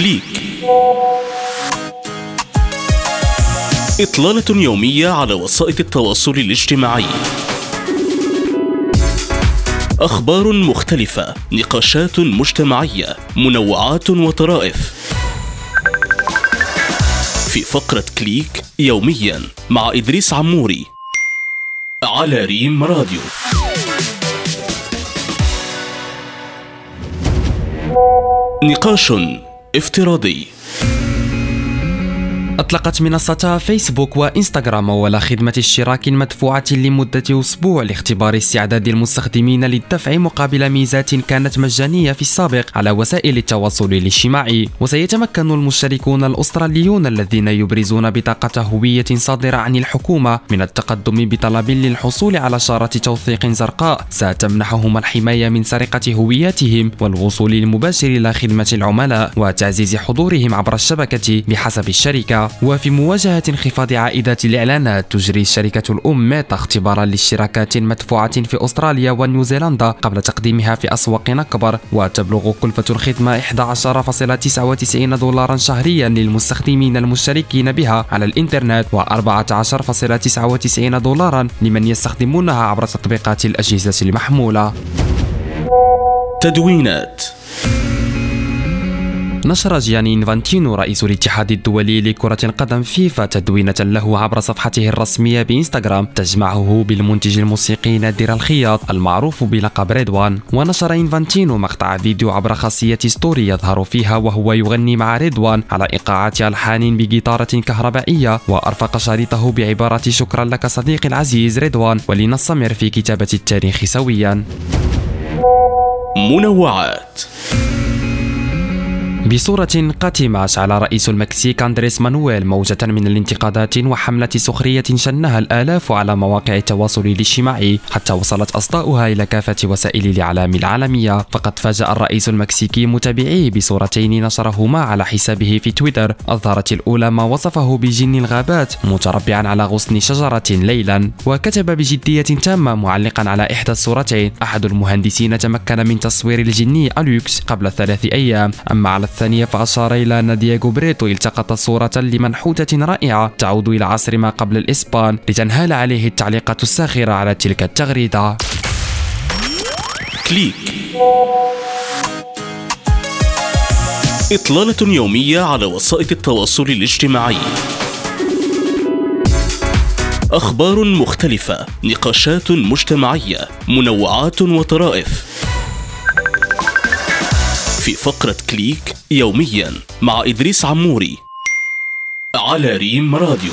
Click إطلالة يومية على وسائل التواصل الاجتماعي. أخبار مختلفة نقاشات مجتمعية منوعات وطرائف. في فقرة Click يوميا مع إدريس عموري على ريم راديو. نقاش افتراضي. أطلقت منصة فيسبوك وإنستغرام أول خدمة اشتراك مدفوعة لمدة أسبوع لاختبار استعداد المستخدمين للدفع مقابل ميزات كانت مجانية في السابق على وسائل التواصل الاجتماعي. وسيتمكن المشتركون الأستراليون الذين يبرزون بطاقة هوية صادرة عن الحكومة من التقدم بطلب للحصول على شارة توثيق زرقاء. ستمنحهم الحماية من سرقة هوياتهم والوصول المباشر إلى خدمة العملاء وتعزيز حضورهم عبر الشبكة بحسب الشركة. وفي مواجهة انخفاض عائدات الإعلانات تجري الشركة الأم ميتا اختبارا لاشتراكات مدفوعة في أستراليا ونيوزيلندا قبل تقديمها في أسواق أكبر وتبلغ كلفة الخدمة 11.99 دولارا شهريا للمستخدمين المشتركين بها على الإنترنت و14.99 دولارا لمن يستخدمونها عبر تطبيقات الأجهزة المحمولة. تدوينات نشر جياني إنفانتينو رئيس الاتحاد الدولي لكرة القدم فيفا تدوينة له عبر صفحته الرسمية بإنستغرام. تجمعه بالمنتج الموسيقي نادر الخياط المعروف بلقب ريدوان. ونشر إنفانتينو مقطع فيديو عبر خاصية story يظهر فيها وهو يغني مع ريدوان على إيقاعات ألحان بجيتارة كهربائية. وأرفق شريطه بعبارة شكرا لك صديقي العزيز ريدوان ولنستمر في كتابة التاريخ سويا. منوعات. بصورة قاتمة أشعل رئيس المكسيك أندريس مانويل موجة من الانتقادات وحملة سخرية شنها الآلاف على مواقع التواصل الاجتماعي. حتى وصلت أصداؤها إلى كافة وسائل الإعلام العالمية. فقد فاجأ الرئيس المكسيكي متابعيه بصورتين نشرهما على حسابه في تويتر. أظهرت الأولى ما وصفه بجن الغابات متربعا على غصن شجرة ليلا. وكتب بجدية تامة معلقا على إحدى الصورتين. أحد المهندسين تمكن من تصوير الجني أليوكس قبل ثلاث أيام. أما على الثانية فأشار إلى أن دييغو بريتو التقط صورة لمنحوتة رائعة تعود إلى عصر ما قبل الإسبان لتنهال عليه التعليقات الساخرة على تلك التغريدة. Click. إطلالة يومية على وسائل التواصل الاجتماعي. أخبار مختلفة نقاشات مجتمعية منوعات وطرائف. في فقرة كليك يوميا مع إدريس عموري على ريم راديو.